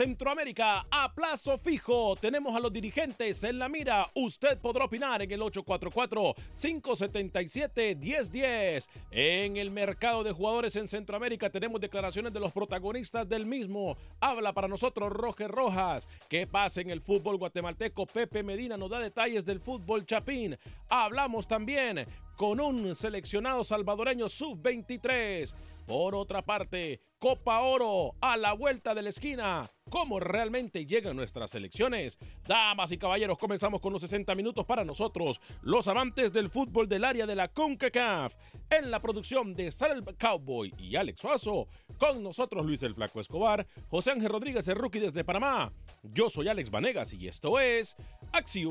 Centroamérica, a plazo fijo, tenemos a los dirigentes en la mira. Usted podrá opinar en el 844-577-1010. En el mercado de jugadores en Centroamérica tenemos declaraciones de los protagonistas del mismo. Habla para nosotros Roger Rojas. ¿Qué pasa en el fútbol guatemalteco? Pepe Medina nos da detalles del fútbol chapín. Hablamos también con un seleccionado salvadoreño sub-23. Por otra parte, Copa Oro a la vuelta de la esquina. ¿Cómo realmente llegan nuestras selecciones? Damas y caballeros, comenzamos con los 60 minutos para nosotros, los amantes del fútbol del área de la CONCACAF. En la producción de Sal Cowboy y Alex Suazo, con nosotros Luis el Flaco Escobar, José Ángel Rodríguez, el rookie desde Panamá. Yo soy Alex Vanegas y esto es Acción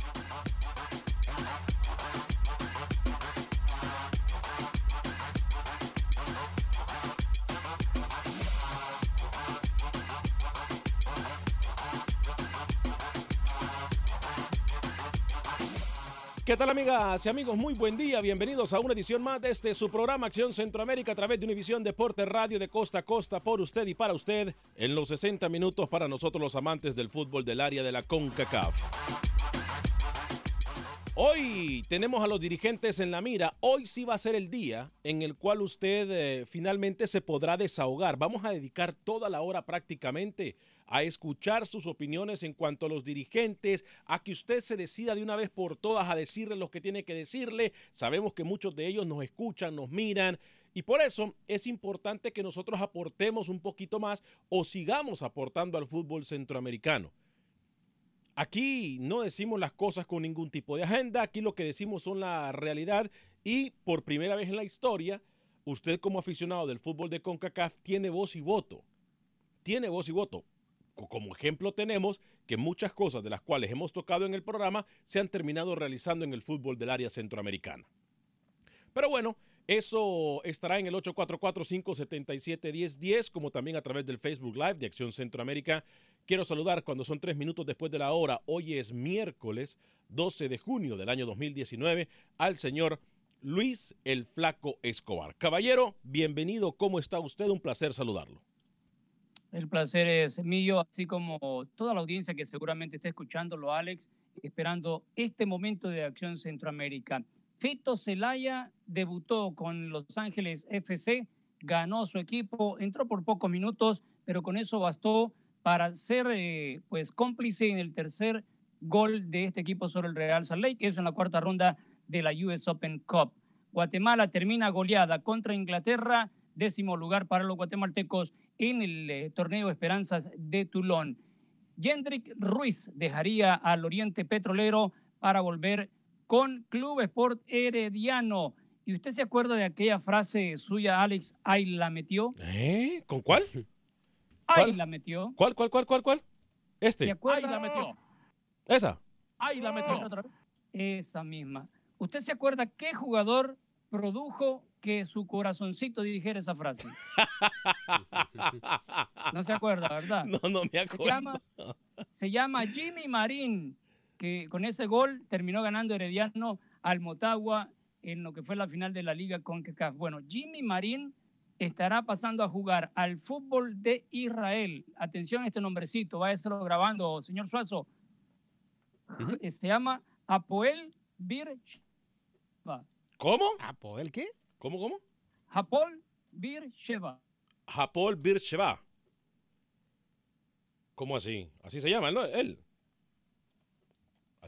¿Qué tal amigas y amigos? Muy buen día, bienvenidos a una edición más de este su programa Acción Centroamérica a través de Univisión Deporte Radio de costa a costa por usted y para usted en los 60 minutos para nosotros los amantes del fútbol del área de la CONCACAF. Hoy tenemos a los dirigentes en la mira. Hoy sí va a ser el día en el cual usted eh, finalmente se podrá desahogar. Vamos a dedicar toda la hora prácticamente a escuchar sus opiniones en cuanto a los dirigentes, a que usted se decida de una vez por todas a decirle lo que tiene que decirle. Sabemos que muchos de ellos nos escuchan, nos miran y por eso es importante que nosotros aportemos un poquito más o sigamos aportando al fútbol centroamericano. Aquí no decimos las cosas con ningún tipo de agenda, aquí lo que decimos son la realidad y por primera vez en la historia, usted como aficionado del fútbol de CONCACAF tiene voz y voto. Tiene voz y voto. Como ejemplo tenemos que muchas cosas de las cuales hemos tocado en el programa se han terminado realizando en el fútbol del área centroamericana. Pero bueno, eso estará en el 844-577-1010, como también a través del Facebook Live de Acción Centroamérica. Quiero saludar cuando son tres minutos después de la hora. Hoy es miércoles 12 de junio del año 2019 al señor Luis el Flaco Escobar. Caballero, bienvenido. ¿Cómo está usted? Un placer saludarlo. El placer es mío, así como toda la audiencia que seguramente está escuchándolo, Alex, esperando este momento de Acción Centroamérica. Fito Celaya debutó con Los Ángeles FC, ganó su equipo, entró por pocos minutos, pero con eso bastó para ser eh, pues cómplice en el tercer gol de este equipo sobre el Real Salt Lake, eso en la cuarta ronda de la US Open Cup. Guatemala termina goleada contra Inglaterra, décimo lugar para los guatemaltecos en el eh, torneo Esperanzas de Toulon. Jendrik Ruiz dejaría al Oriente Petrolero para volver con Club Sport Herediano. ¿Y usted se acuerda de aquella frase suya, Alex? Ahí la metió. ¿Eh? ¿Con cuál? Ahí la metió. ¿Cuál, cuál, cuál, cuál, cuál? Este. ¿Se acuerda? Ahí la metió. Esa. Ahí la metió. Esa misma. ¿Usted se acuerda qué jugador produjo que su corazoncito dijera esa frase? no se acuerda, ¿verdad? No, no me acuerdo. Se llama, se llama Jimmy Marín, que con ese gol terminó ganando Herediano al Motagua en lo que fue la final de la Liga CONCACAF. Bueno, Jimmy Marín estará pasando a jugar al fútbol de Israel. Atención a este nombrecito, váyaselo grabando, señor Suazo. Se llama Apoel Bir Sheva. ¿Cómo? ¿Apoel qué? ¿Cómo, cómo? Apol Bir Sheva. Japol Bircheva. ¿Cómo así? Así se llama, ¿no? Él.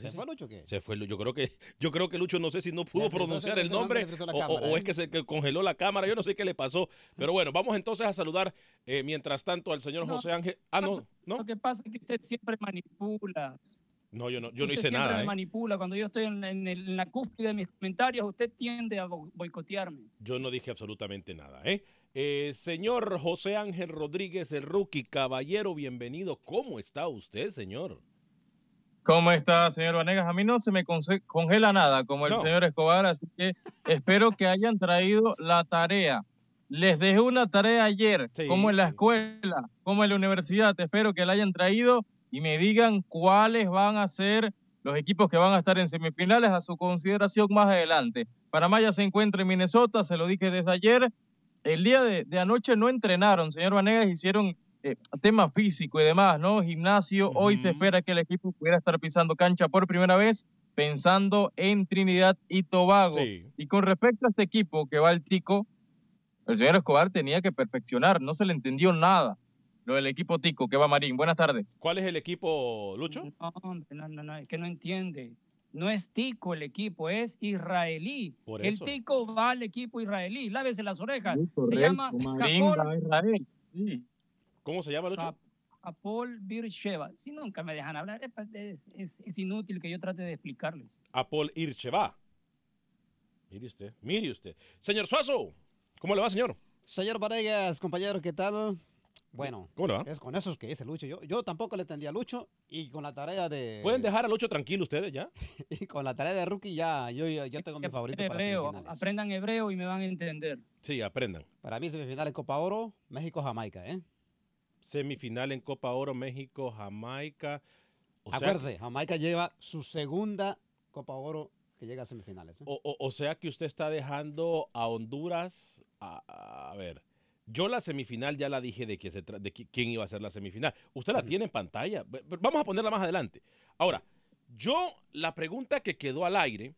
¿Se fue Lucho o qué? Se fue, yo creo que yo creo que Lucho no sé si no pudo pronunciar el nombre o, o- cámara, o ¿eh? es que se que congeló la cámara, yo no sé qué le pasó. Pero bueno, vamos entonces a saludar eh, mientras tanto al señor No, José Ángel. Ah, no, no. Lo que pasa es que usted siempre manipula. No, yo no, yo no Usted hice siempre nada. me ¿eh? manipula. Cuando yo estoy en, en el- en la cúspide de mis comentarios, usted tiende a bo- boicotearme. Yo no dije absolutamente nada. ¿eh? Eh, señor José Ángel Rodríguez, el rookie, caballero, bienvenido. ¿Cómo está usted, señor? ¿Cómo está, señor Vanegas? A mí no se me congela nada como el No. señor Escobar, así que espero que hayan traído la tarea. Les dejé una tarea ayer, Sí, como en la escuela, como en la universidad. Espero que la hayan traído y me digan cuáles van a ser los equipos que van a estar en semifinales a su consideración más adelante. Panamá ya se encuentra en Minnesota, se lo dije desde ayer. El día de, de anoche no entrenaron, señor Vanegas, hicieron eh, tema físico y demás, ¿no? Gimnasio. Hoy se espera que el equipo pudiera estar pisando cancha por primera vez, pensando en Trinidad y Tobago. Sí. Y con respecto a este equipo que va al Tico, el señor Escobar tenía que perfeccionar, no se le entendió nada. Lo del equipo Tico que va Marín. Buenas tardes. ¿Cuál es el equipo, Lucho? No, hombre, no, no, no, es que no entiende. No es tico el equipo, es israelí. Por el eso. tico va al equipo israelí. Lávese las orejas. Se llama Marín Japol, va a Israel. Sí. ¿Cómo se llama, Lucho? Japol Birsheva. Si nunca me dejan hablar, es, es- es inútil que yo trate de explicarles. Apol Ircheva. Mire usted, mire usted. Señor Suazo, ¿cómo le va, señor? Señor Vanegas, compañero, ¿qué tal? Bueno, ¿Cómo le va? es con esos que dice Lucho. Yo, yo tampoco le entendí a Lucho y con la tarea de ¿Pueden dejar a Lucho tranquilo ustedes ya? y con la tarea de rookie ya yo, yo tengo mi favorito para hebreo, semifinales. aprendan hebreo y me van a entender. Sí, aprendan. Para mí semifinales Copa Oro, México Jamaica, ¿eh? Semifinal en Copa Oro, México, Jamaica. O sea, Acuérdese, Jamaica lleva su segunda Copa Oro que llega a semifinales. ¿eh? o, o- o sea que usted está dejando a Honduras. A, a ver, yo la semifinal ya la dije de, que se de qui- quién iba a ser la semifinal. Usted la tiene en pantalla. Vamos a ponerla más adelante. Ahora, yo la pregunta que quedó al aire,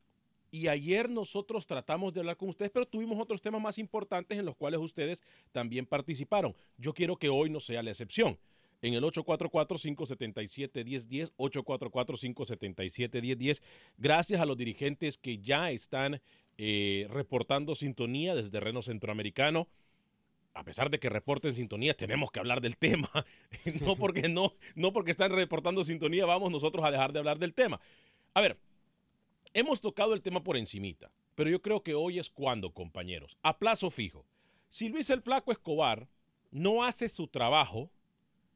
y ayer nosotros tratamos de hablar con ustedes, pero tuvimos otros temas más importantes en los cuales ustedes también participaron. Yo quiero que hoy no sea la excepción. En el 844-577-1010, 844-577-1010, gracias a los dirigentes que ya están eh, reportando sintonía desde terreno centroamericano. A pesar de que reporten sintonía, tenemos que hablar del tema. no porque no, no porque están reportando sintonía, vamos nosotros a dejar de hablar del tema. A ver, hemos tocado el tema por encimita, pero yo creo que hoy es cuando, compañeros, a plazo fijo. Si Luis el Flaco Escobar no hace su trabajo,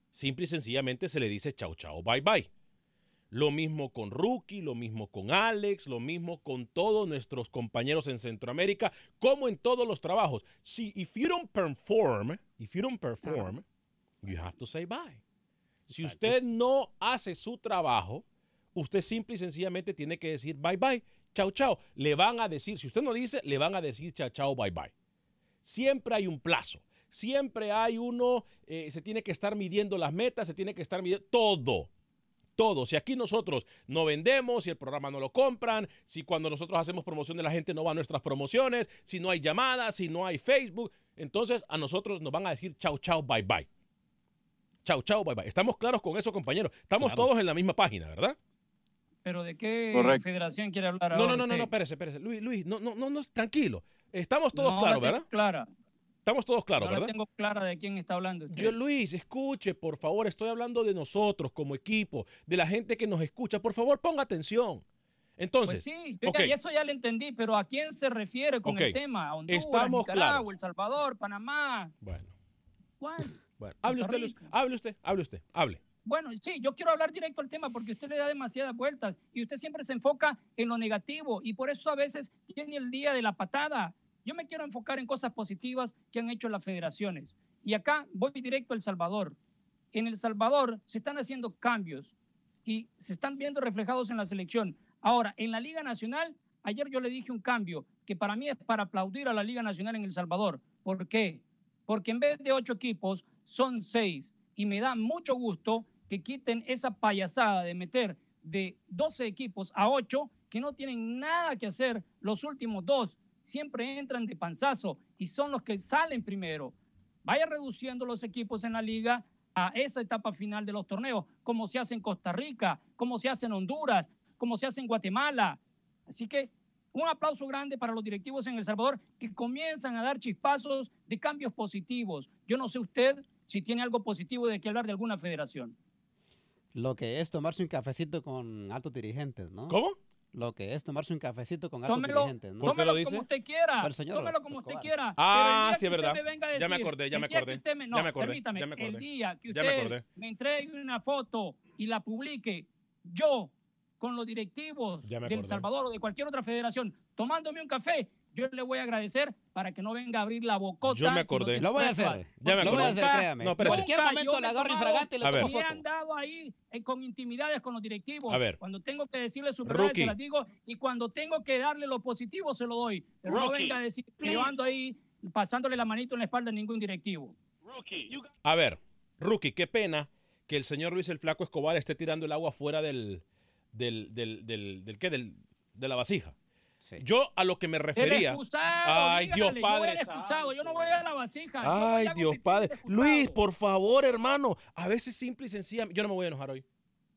simple y sencillamente se le dice chao, chao, bye, bye. Lo mismo con Rookie, lo mismo con Alex, lo mismo con todos nuestros compañeros en Centroamérica, como en todos los trabajos. Si if you don't perform, if you don't perform, you have to say bye. Si usted no hace su trabajo, usted simple y sencillamente tiene que decir bye bye. chau, chau. Le van a decir, si usted no dice, le van a decir chau, chau, bye, bye. Siempre hay un plazo. Siempre hay uno, eh, se tiene que estar midiendo las metas, se tiene que estar midiendo todo. Todo. Si aquí nosotros no vendemos, si el programa no lo compran, si cuando nosotros hacemos promoción de la gente no va a nuestras promociones, si no hay llamadas, si no hay Facebook, entonces a nosotros nos van a decir chau, chau, bye, bye. Chau, chau, bye, bye. Estamos claros con eso, compañeros. Estamos Claro. todos en la misma página, ¿verdad? ¿Pero de qué Correcto. federación quiere hablar No, ahora no, no, no, no, espérese, espérese. Luis, Luis, no, no, no, no, tranquilo. Estamos todos No claros, ¿verdad? Clara. Estamos todos claros, no ¿verdad? tengo clara de quién está hablando usted. Yo, Luis, escuche, por favor, estoy hablando de nosotros como equipo, de la gente que nos escucha. Por favor, ponga atención. Entonces, Pues sí, yo ok, ya- y eso ya lo entendí, pero ¿a quién se refiere con Ok, el tema? ¿A Honduras, estamos Nicaragua, claros. El Salvador, Panamá? Bueno. ¿Cuál? bueno, hable usted, Luis, hable usted, hable usted, hable. Bueno, sí, yo quiero hablar directo al tema porque usted le da demasiadas vueltas y usted siempre se enfoca en lo negativo y por eso a veces tiene el día de la patada. Yo me quiero enfocar en cosas positivas que han hecho las federaciones. Y acá voy directo a El Salvador. En El Salvador se están haciendo cambios y se están viendo reflejados en la selección. Ahora, en la Liga Nacional, ayer yo le dije un cambio que para mí es para aplaudir a la Liga Nacional en El Salvador. ¿Por qué? Porque en vez de ocho equipos, son seis. Y me da mucho gusto que quiten esa payasada de meter de 12 equipos a 8 que no tienen nada que hacer los últimos dos. Siempre entran de panzazo y son los que salen primero. Vaya reduciendo los equipos en la liga a esa etapa final de los torneos, como se hace en Costa Rica, como se hace en Honduras, como se hace en Guatemala. Así que un aplauso grande para los directivos en El Salvador que comienzan a dar chispazos de cambios positivos. Yo no sé usted si tiene algo positivo de que hablar de alguna federación. Lo que es tomarse un cafecito con altos dirigentes, ¿no? ¿Cómo? Lo que es tomarse un cafecito con altos Tómelo, dirigentes, ¿no? tómelo como usted quiera. Al señor tómelo como usted quiera. Ah, pero el sí, es verdad. me venga a Ya me acordé, ya el me acordé, usted me- ya me acordé, permítame, ya me El día que me usted me entregue una foto y la publique, yo con los directivos Ya me del acordé. Salvador o de cualquier otra federación, tomándome un café, yo le voy a agradecer para que no venga a abrir la bocota. Yo me acordé. Lo voy a hacer. Ya me Lo voy a hacer, créame. No, espérese. Cualquier momento he agarro infragante y le tomo foto. han dado ahí eh, con intimidades con los directivos. A ver. Cuando tengo que decirle verdades, Rookie. se las digo. Y cuando tengo que darle lo positivo, se lo doy. Pero no Rookie. venga a decir que yo ando ahí pasándole la manito en la espalda a ningún directivo. A ver, Rookie, qué pena que el señor Luis el Flaco Escobar esté tirando el agua fuera del, del, del, del, del ¿qué? Del, de la vasija. Yo a lo que me El refería. excusado, Ay, dígale, Dios Padre el excusado, yo no voy a la vasija. yo voy Ay, Dios Padre. Luis, por favor, hermano. A veces simple y sencillamente. Yo no me voy a enojar hoy.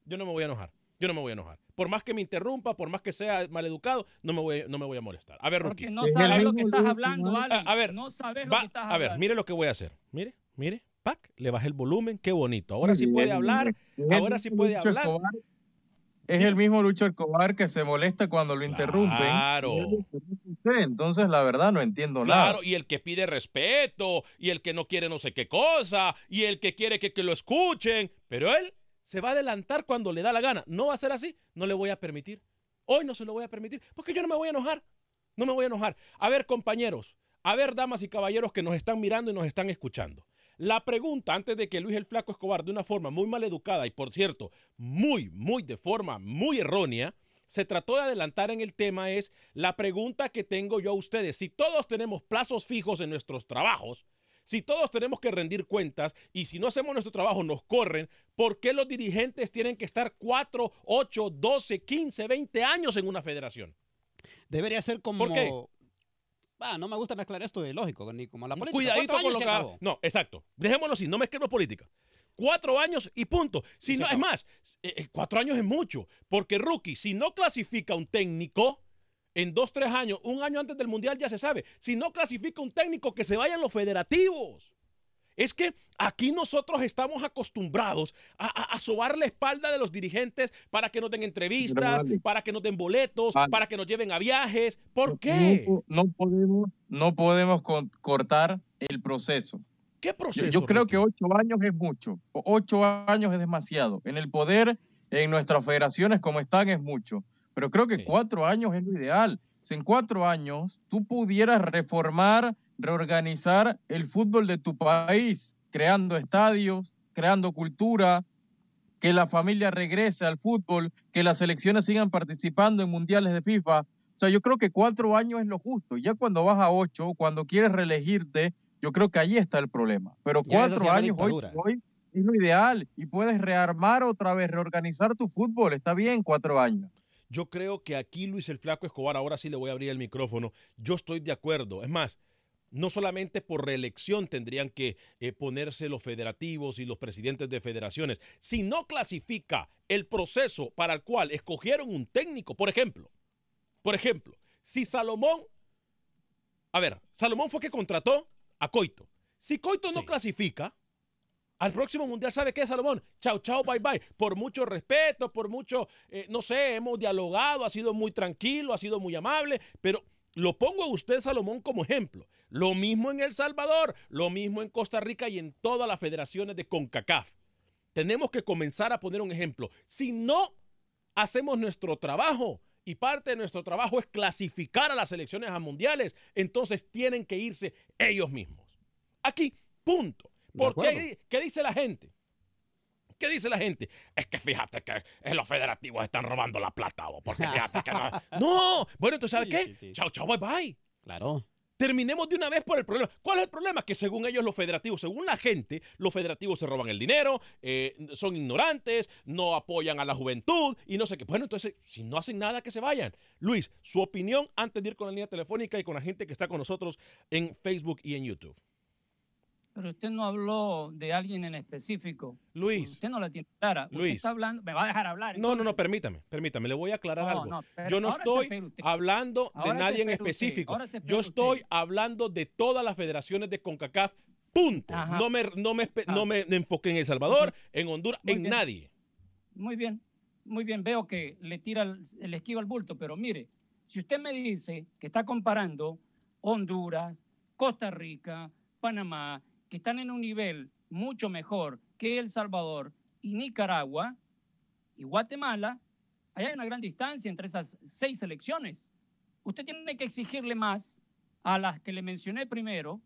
Yo no me voy a enojar. Yo no me voy a enojar. Por más que me interrumpa, por más que sea maleducado, no me voy, no me voy a molestar. A ver, Rookie. Porque no sabes lo que estás hablando, A- Alex. a ver, no sabes lo que estás a ver, hablando. mire lo que voy a hacer. Mire, mire. Pac, le bajé el volumen. Qué bonito. Ahora sí puede hablar. Ahora sí puede hablar. Es el mismo Lucho Escobar que se molesta cuando lo interrumpen. Claro. Entonces, la verdad, no entiendo nada. Claro, y el que pide respeto, y el que no quiere no sé qué cosa, y el que quiere que, que lo escuchen, pero él se va a adelantar cuando le da la gana. No va a ser así, no le voy a permitir. Hoy no se lo voy a permitir, porque yo no me voy a enojar. No me voy a enojar. A ver, compañeros, a ver, damas y caballeros que nos están mirando y nos están escuchando. La pregunta, antes de que Luis el Flaco Escobar, de una forma muy mal educada y por cierto, muy, muy de forma muy errónea, se trató de adelantar en el tema es la pregunta que tengo yo a ustedes. Si todos tenemos plazos fijos en nuestros trabajos, si todos tenemos que rendir cuentas y si no hacemos nuestro trabajo nos corren, ¿por qué los dirigentes tienen que estar 4, 8, 12, 15, 20 años en una federación? Debería ser como... Ah, no me gusta mezclar esto de lógico, ni como la política. Cuidadito con lo que acabó. No, exacto. Dejémoslo así, no mezclemos política. Cuatro años y punto. Si no, es más, eh, eh, cuatro años es mucho. Porque rookie, si no clasifica un técnico en dos, tres años, un año antes del mundial ya se sabe. Si no clasifica un técnico, que se vayan los federativos. Es que aquí nosotros estamos acostumbrados a, a, a sobar la espalda de los dirigentes para que nos den entrevistas, para que nos den boletos, para que nos lleven a viajes. ¿Por qué? No, no podemos, no podemos cortar el proceso. ¿Qué Yo, proceso? yo creo Rookie? que ocho años es mucho. Ocho años es demasiado. En el poder, en nuestras federaciones como están, es mucho. Pero creo que cuatro años es lo ideal. Si en cuatro años tú pudieras reformar, reorganizar el fútbol de tu país, creando estadios, creando cultura, que la familia regrese al fútbol, que las selecciones sigan participando en mundiales de FIFA, sea, yo creo que cuatro años es lo justo. Ya cuando vas a ocho, cuando quieres reelegirte, yo creo que ahí está el problema. Pero cuatro años hoy, hoy es lo ideal y puedes rearmar otra vez, reorganizar tu fútbol. Está bien, cuatro años. Yo creo que aquí Luis el Flaco Escobar, ahora sí le voy a abrir el micrófono, yo estoy de acuerdo. Es más, no solamente por reelección tendrían que eh, ponerse los federativos y los presidentes de federaciones. Si no clasifica el proceso para el cual escogieron un técnico, por ejemplo, por ejemplo, si Salomón, a ver, Salomón fue que contrató a Coito. Si Coito no clasifica, al próximo mundial, ¿sabe qué, Salomón? Chao, chao, bye, bye. Por mucho respeto, por mucho, eh, no sé, hemos dialogado, ha sido muy tranquilo, ha sido muy amable, pero lo pongo a usted, Salomón, como ejemplo. Lo mismo en El Salvador, lo mismo en Costa Rica y en todas las federaciones de CONCACAF. Tenemos que comenzar a poner un ejemplo. Si no hacemos nuestro trabajo y parte de nuestro trabajo es clasificar a las elecciones a mundiales, entonces tienen que irse ellos mismos. Aquí, punto. ¿Por acuerdo. qué, qué dice la gente? ¿Qué dice la gente? Es que fíjate que eh, los federativos están robando la plata, o porque fíjate que no. No, bueno, entonces, ¿sabes Sí, qué? sí, sí. Chao, chao, bye, bye. Claro. Terminemos de una vez por el problema. ¿Cuál es el problema? Que según ellos los federativos, según la gente, los federativos se roban el dinero, eh, son ignorantes, no apoyan a la juventud y no sé qué. Bueno, entonces, si no hacen nada, que se vayan. Luis, su opinión antes de ir con la línea telefónica y con la gente que está con nosotros en Facebook y en YouTube. Pero usted no habló de alguien en específico. Luis. Usted no la tiene clara. Usted Luis. está hablando, me va a dejar hablar. No, no, no, permítame, permítame, le voy a aclarar No, algo. no, pero Yo no estoy usted. hablando de Ahora nadie en usted, específico. Yo usted. estoy hablando de todas las federaciones de CONCACAF. Punto. Ajá. No me, no, me, espe- Ah. no me enfoqué en El Salvador, en Honduras, Muy en bien. nadie. Muy bien, muy bien. Veo que le tira el, el esquiva al bulto, pero mire, si usted me dice que está comparando Honduras, Costa Rica, Panamá, que están en un nivel mucho mejor que El Salvador y Nicaragua y Guatemala, ahí hay una gran distancia entre esas seis selecciones. Usted tiene que exigirle más a las que le mencioné primero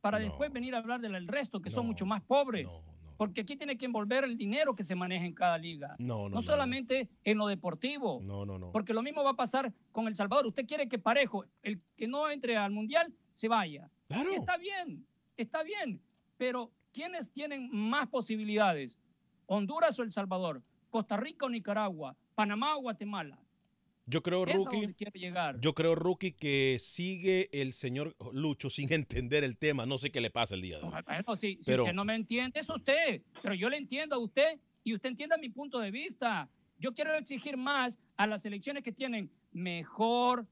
para después venir a hablar del resto, que son mucho más pobres. Porque aquí tiene que envolver el dinero que se maneja en cada liga. No, no, No no, solamente en lo deportivo. No, no, no. Porque lo mismo va a pasar con El Salvador. Usted quiere que parejo, el que no entre al mundial, se vaya. Claro. Y está bien, está bien. Pero ¿quiénes tienen más posibilidades? ¿Honduras o El Salvador? ¿Costa Rica o Nicaragua? ¿Panamá o Guatemala? Yo creo, Rookie, yo creo, Rookie, que sigue el señor Lucho sin entender el tema. No sé qué le pasa el día de hoy. Bueno, si, si Pero- usted no me entiende, es usted. Pero yo le entiendo a usted y usted entienda mi punto de vista. Yo quiero exigir más a las elecciones que tienen mejor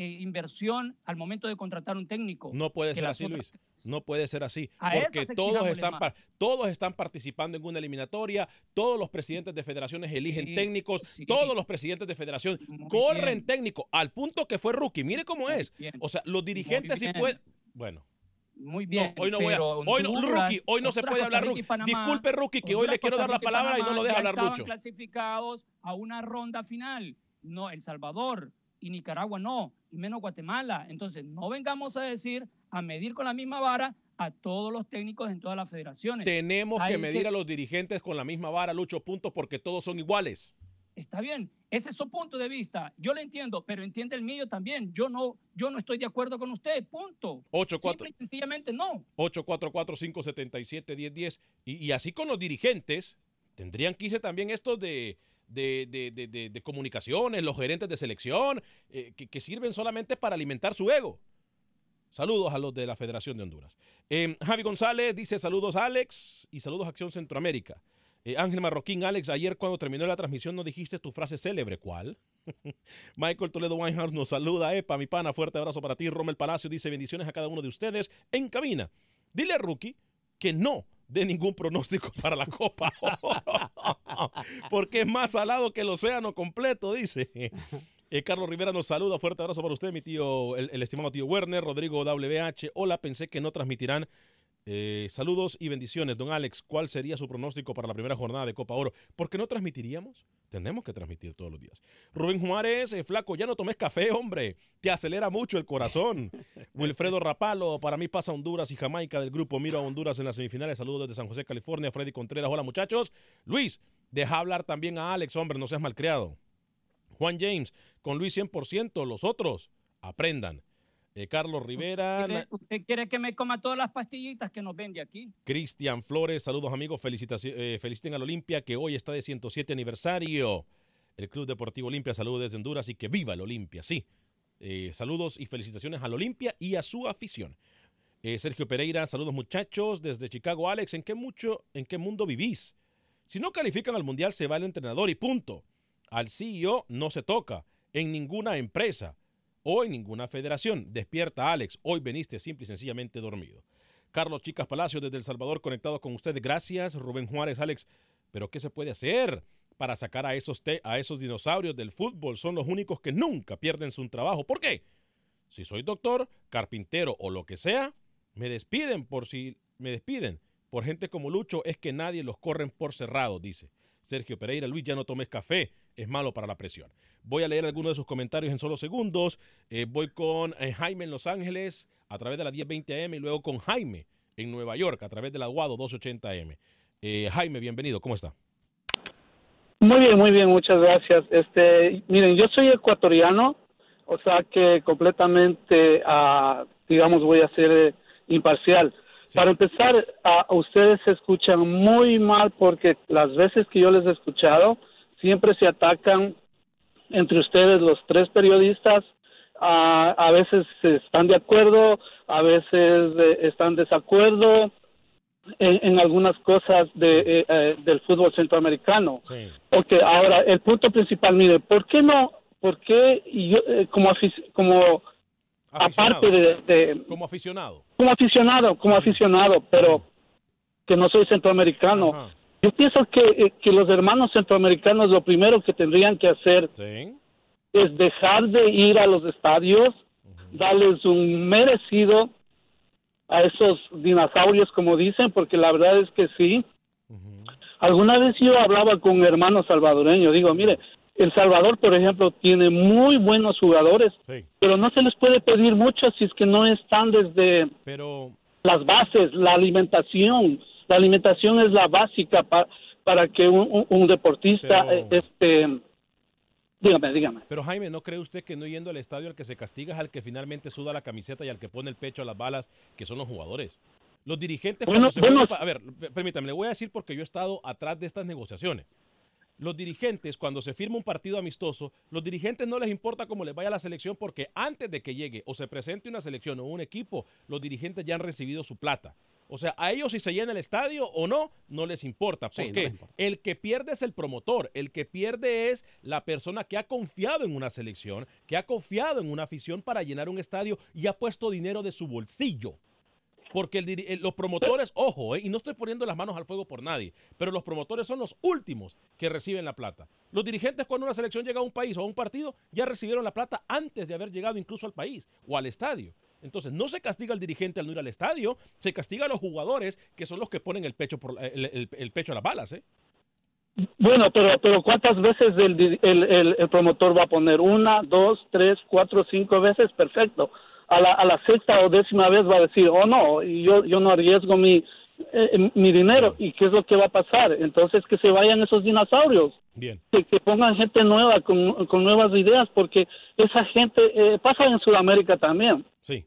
eh, inversión al momento de contratar un técnico. No puede ser así, otras. Luis. No puede ser así. A Porque todos están, todos están participando en una eliminatoria, todos los presidentes de federaciones eligen Sí, técnicos, sí. todos los presidentes de federación Muy corren técnicos, al punto que fue rookie. Mire cómo es. O sea, los dirigentes sí pueden. Bueno. Muy bien. No, hoy no voy a. pero Hoy no, Honduras, rookie, hoy no se Honduras, puede hablar rookie. Panamá, Disculpe, rookie, que hoy Honduras, le quiero dar la palabra y no lo deja hablar estaban Lucho. clasificados a una ronda final. No, El Salvador y Nicaragua no, y menos Guatemala. Entonces, no vengamos a decir, a medir con la misma vara a todos los técnicos en todas las federaciones. Tenemos Hay que medir a los dirigentes con la misma vara, Lucho, punto, porque todos son iguales. Está bien, ese es su punto de vista. Yo lo entiendo, pero entiende el mío también. Yo no, yo no estoy de acuerdo con usted, punto. Ocho, cuatro. Simple y sencillamente no. 844-577-1010. Y, y así con los dirigentes, tendrían que irse también estos de, de, de- de- de- comunicaciones, los gerentes de selección, eh, que, que sirven solamente para alimentar su ego. Saludos a los de la Federación de Honduras. Eh, Javi González dice saludos Alex y saludos a Acción Centroamérica. Eh, Ángel Marroquín, Alex, ayer cuando terminó la transmisión no dijiste tu frase célebre, ¿cuál? Michael Toledo Winehouse nos saluda, Epa, mi pana, fuerte abrazo para ti. Rommel Palacio dice bendiciones a cada uno de ustedes en cabina. Dile a Rookie que no dé ningún pronóstico para la Copa porque es más salado que el océano completo, dice. Eh, Carlos Rivera nos saluda, fuerte abrazo para usted, mi tío, el, el estimado tío Werner, Rodrigo WH. Hola, pensé que no transmitirán. Eh, saludos y bendiciones, don Alex. ¿Cuál sería su pronóstico para la primera jornada de Copa Oro? ¿Por qué no transmitiríamos? Tenemos que transmitir todos los días. Rubén Juárez, eh, flaco, ya no tomes café, hombre. Te acelera mucho el corazón. Wilfredo Rapalo, para mí pasa Honduras y Jamaica del grupo Miro a Honduras en las semifinales. Saludos desde San José, California. Freddy Contreras, hola muchachos. Luis, deja hablar también a Alex, hombre, no seas malcriado. Juan James, con Luis 100%, los otros aprendan. Eh, Carlos Rivera, ¿Quiere- ¿Usted quiere que me coma todas las pastillitas que nos vende aquí? Cristian Flores, saludos amigos, eh, feliciten al Olimpia que hoy está de 107 aniversario. El Club Deportivo Olimpia, saludos desde Honduras y que viva el Olimpia, sí. Eh, saludos y felicitaciones al Olimpia y a su afición. Eh, Sergio Pereira, saludos muchachos desde Chicago. Alex, ¿en qué, mucho, ¿en qué mundo vivís? Si no califican al Mundial se va el entrenador y punto. Al CEO no se toca en ninguna empresa en ninguna federación. Despierta Alex, hoy veniste simple y sencillamente dormido. Carlos Chicas Palacio desde El Salvador conectado con ustedes. Gracias, Rubén Juárez, Alex. Pero ¿qué se puede hacer para sacar a esos, a esos dinosaurios del fútbol? Son los únicos que nunca pierden su trabajo. ¿Por qué? Si soy doctor, carpintero o lo que sea, me despiden por si me despiden. Por gente como Lucho es que nadie los corren por cerrado, dice. Sergio Pereira, Luis, ya no tomes café, es malo para la presión. Voy a leer algunos de sus comentarios en solo segundos. Eh, voy con eh, Jaime en Los Ángeles a través de la 1020 AM y luego con Jaime en Nueva York a través de la Aguado 280 AM. Eh, Jaime, bienvenido, ¿cómo está? Muy bien, muy bien, muchas gracias. Este, miren, yo soy ecuatoriano, o sea que completamente, ah, digamos, voy a ser eh, Para empezar, a ustedes se escuchan muy mal porque las veces que yo les he escuchado, siempre se atacan entre ustedes los tres periodistas. A veces están de acuerdo, a veces eh, están de desacuerdo en, en algunas cosas de, eh, eh, del fútbol centroamericano. Ok, ahora el punto principal, mire, ¿por qué no? ¿Por qué yo, eh, como, afic- aparte de, de- Como aficionado. como aficionado, como aficionado, pero que no soy centroamericano, yo pienso que, eh, que los hermanos centroamericanos lo primero que tendrían que hacer es dejar de ir a los estadios, darles un merecido a esos dinosaurios, como dicen, porque la verdad es que sí. Alguna vez yo hablaba con un hermano salvadoreño, digo, mire, El Salvador, por ejemplo, tiene muy buenos jugadores, pero no se les puede pedir mucho si es que no están desde Pero las bases, la alimentación. La alimentación es la básica pa- para que un, deportista, Pero- eh, este, dígame, dígame. Pero Jaime, ¿no cree usted que no yendo al estadio al que se castiga es al que finalmente suda la camiseta y al que pone el pecho a las balas, que son los jugadores? Los dirigentes Bueno, se bueno. A ver, permítame, le voy a decir porque yo he estado atrás de estas negociaciones. Los dirigentes, cuando se firma un partido amistoso, los dirigentes no les importa cómo les vaya la selección porque antes de que llegue o se presente una selección o un equipo, los dirigentes ya han recibido su plata. O sea, a ellos si se llena el estadio o no, no les importa. Sí, ¿Por no qué? les importa. El que pierde es el promotor, el que pierde es la persona que ha confiado en una selección, que ha confiado en una afición para llenar un estadio y ha puesto dinero de su bolsillo. Porque el los promotores, ojo, eh, y no estoy poniendo las manos al fuego por nadie, pero los promotores son los últimos que reciben la plata. Los dirigentes cuando una selección llega a un país o a un partido ya recibieron la plata antes de haber llegado incluso al país o al estadio. Entonces no se castiga al dirigente al no ir al estadio, se castiga a los jugadores que son los que ponen el pecho, por, el, el- el pecho a las balas. ¿eh? Bueno, pero, pero ¿cuántas veces el- el promotor va a poner? ¿Una, dos, tres, cuatro, cinco veces? Perfecto. A la, a la sexta o décima vez va a decir, oh no, y yo, yo no arriesgo mi, eh, mi dinero. ¿Y qué es lo que va a pasar? Entonces que se vayan esos dinosaurios. Bien. Que, que pongan gente nueva, con, con nuevas ideas, porque esa gente, eh, pasa en Sudamérica también. Sí.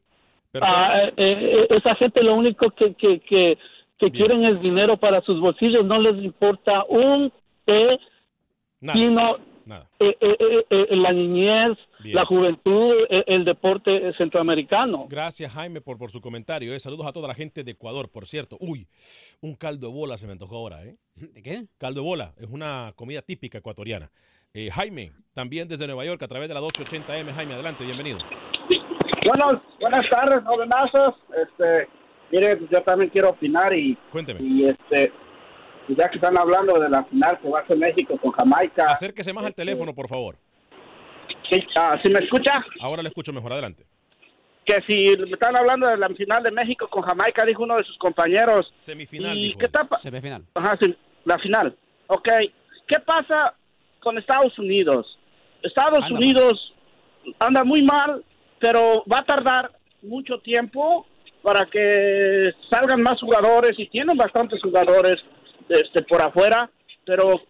Ah, eh, eh, esa gente lo único que, que, que, que quieren es dinero para sus bolsillos, no les importa un té, sino Nada. eh, eh, eh, eh, la niñez, Bien. la juventud, eh, el deporte eh, centroamericano. Gracias, Jaime, por, por su comentario. eh. Saludos a toda la gente de Ecuador, por cierto. Uy, un caldo de bola se me antojó ahora. ¿eh? ¿De qué? Caldo de bola es una comida típica ecuatoriana. Eh, Jaime, también desde Nueva York, a través de la 1280M. Jaime, adelante, bienvenido. Buenos, buenas tardes, jovenazos. Este, mire, yo también quiero opinar y, Cuénteme. y este, ya que están hablando de la final que va a ser México con Jamaica. Acérquese más al teléfono, por favor. ¿sí, ah, ¿sí me escucha? Ahora le escucho mejor, adelante. Que si me están hablando de la final de México con Jamaica, dijo uno de sus compañeros. Semifinal, ¿Y dijo qué él. está pa- Semifinal. Ajá, sí, la final. Ok, ¿qué pasa con Estados Unidos? Estados Anda Unidos anda muy mal, pero va a tardar mucho tiempo para que salgan más jugadores y tienen bastantes jugadores este, por afuera, pero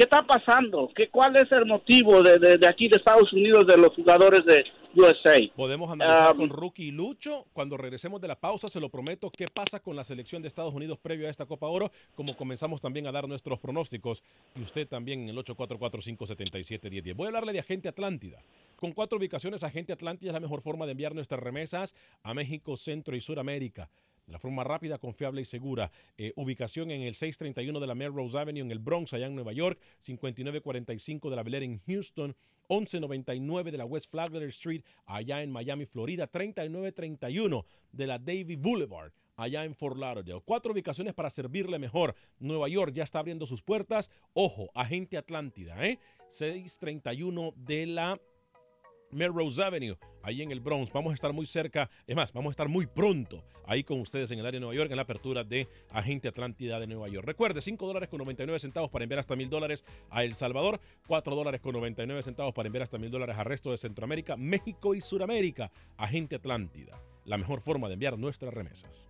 ¿Qué está pasando? ¿Qué, ¿Cuál es el motivo de, de, de aquí de Estados Unidos de los jugadores de USA? Podemos analizar Um, con Rookie y Lucho. Cuando regresemos de la pausa, se lo prometo, qué pasa con la selección de Estados Unidos previo a esta Copa Oro, como comenzamos también a dar nuestros pronósticos. Y usted también en el 844-577-1010. Voy a hablarle de Agente Atlántida. Con cuatro ubicaciones, Agente Atlántida es la mejor forma de enviar nuestras remesas a México, Centro y Suramérica. De la forma rápida, confiable y segura. Eh, ubicación en el 631 de la Melrose Avenue en el Bronx, allá en Nueva York. 5945 de la Bel en Houston. 1199 de la West Flagler Street, allá en Miami, Florida. 3931 de la Davie Boulevard, allá en Fort Lauderdale. Cuatro ubicaciones para servirle mejor. Nueva York ya está abriendo sus puertas. Ojo, agente Atlántida, ¿eh? 631 de la Melrose Avenue, ahí en el Bronx. Vamos a estar muy cerca, es más, vamos a estar muy pronto ahí con ustedes en el área de Nueva York, en la apertura de Agente Atlántida de Nueva York. Recuerde, 5 dólares con 99 centavos para enviar hasta mil dólares a El Salvador, 4 dólares con 99 centavos para enviar hasta mil dólares al resto de Centroamérica, México y Suramérica. Agente Atlántida, la mejor forma de enviar nuestras remesas.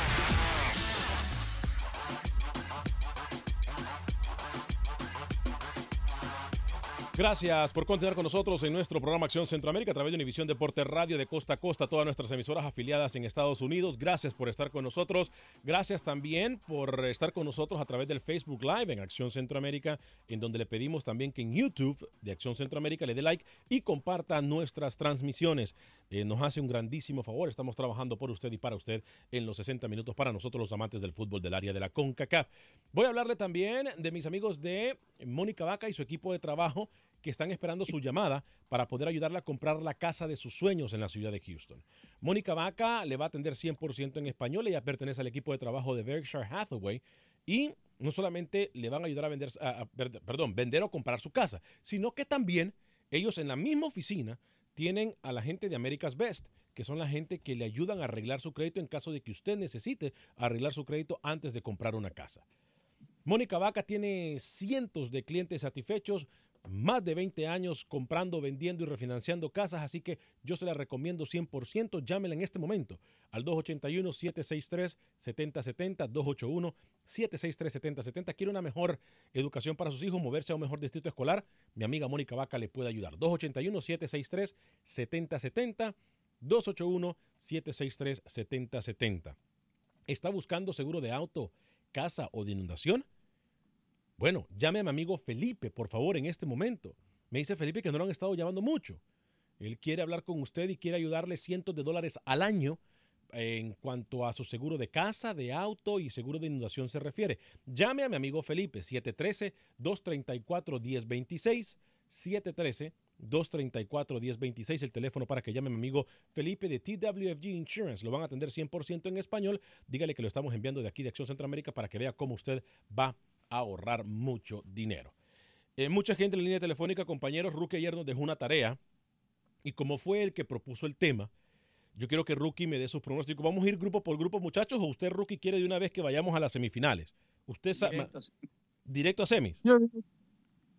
Gracias por continuar con nosotros en nuestro programa Acción Centroamérica a través de Univisión Deporte Radio de costa a costa, todas nuestras emisoras afiliadas en Estados Unidos. Gracias por estar con nosotros. Gracias también por estar con nosotros a través del Facebook Live en Acción Centroamérica, en donde le pedimos también que en YouTube de Acción Centroamérica le dé like y comparta nuestras transmisiones. Eh, nos hace un grandísimo favor. Estamos trabajando por usted y para usted en los 60 minutos para nosotros los amantes del fútbol del área de la CONCACAF. Voy a hablarle también de mis amigos de Mónica Vaca y su equipo de trabajo que están esperando su llamada para poder ayudarle a comprar la casa de sus sueños en la ciudad de Houston. Mónica Vaca le va a atender 100% en español, ella pertenece al equipo de trabajo de Berkshire Hathaway y no solamente le van a ayudar a vender, a- a- per- perdón, vender o comprar su casa, sino que también ellos en la misma oficina tienen a la gente de America's Best, que son la gente que le ayudan a arreglar su crédito en caso de que usted necesite arreglar su crédito antes de comprar una casa. Mónica Vaca tiene cientos de clientes satisfechos, más de 20 años comprando, vendiendo y refinanciando casas, así que yo se la recomiendo 100%. Llámela en este momento al 281-763-7070, 281-763-7070. ¿Quiere una mejor educación para sus hijos, moverse a un mejor distrito escolar? Mi amiga Mónica Vaca le puede ayudar. 281-763-7070, 281-763-7070. ¿Está buscando seguro de auto, casa o de inundación? Bueno, llame a mi amigo Felipe, por favor, en este momento. Me dice Felipe que no lo han estado llamando mucho. Él quiere hablar con usted y quiere ayudarle cientos de dólares al año en cuanto a su seguro de casa, de auto y seguro de inundación se refiere. Llame a mi amigo Felipe, 713-234-1026, 713-234-1026, el teléfono para que llame a mi amigo Felipe de TWFG Insurance. Lo van a atender 100% en español. Dígale que lo estamos enviando de aquí de Acción Centroamérica para que vea cómo usted va a ahorrar mucho dinero. Eh, mucha gente en la línea telefónica, compañeros, Rookie ayer nos dejó una tarea y como fue el que propuso el tema, yo quiero que Rookie me dé sus pronósticos. Vamos a ir grupo por grupo, muchachos, o usted, Rookie, quiere de una vez que vayamos a las semifinales. Usted sa- Directo, directo a semis.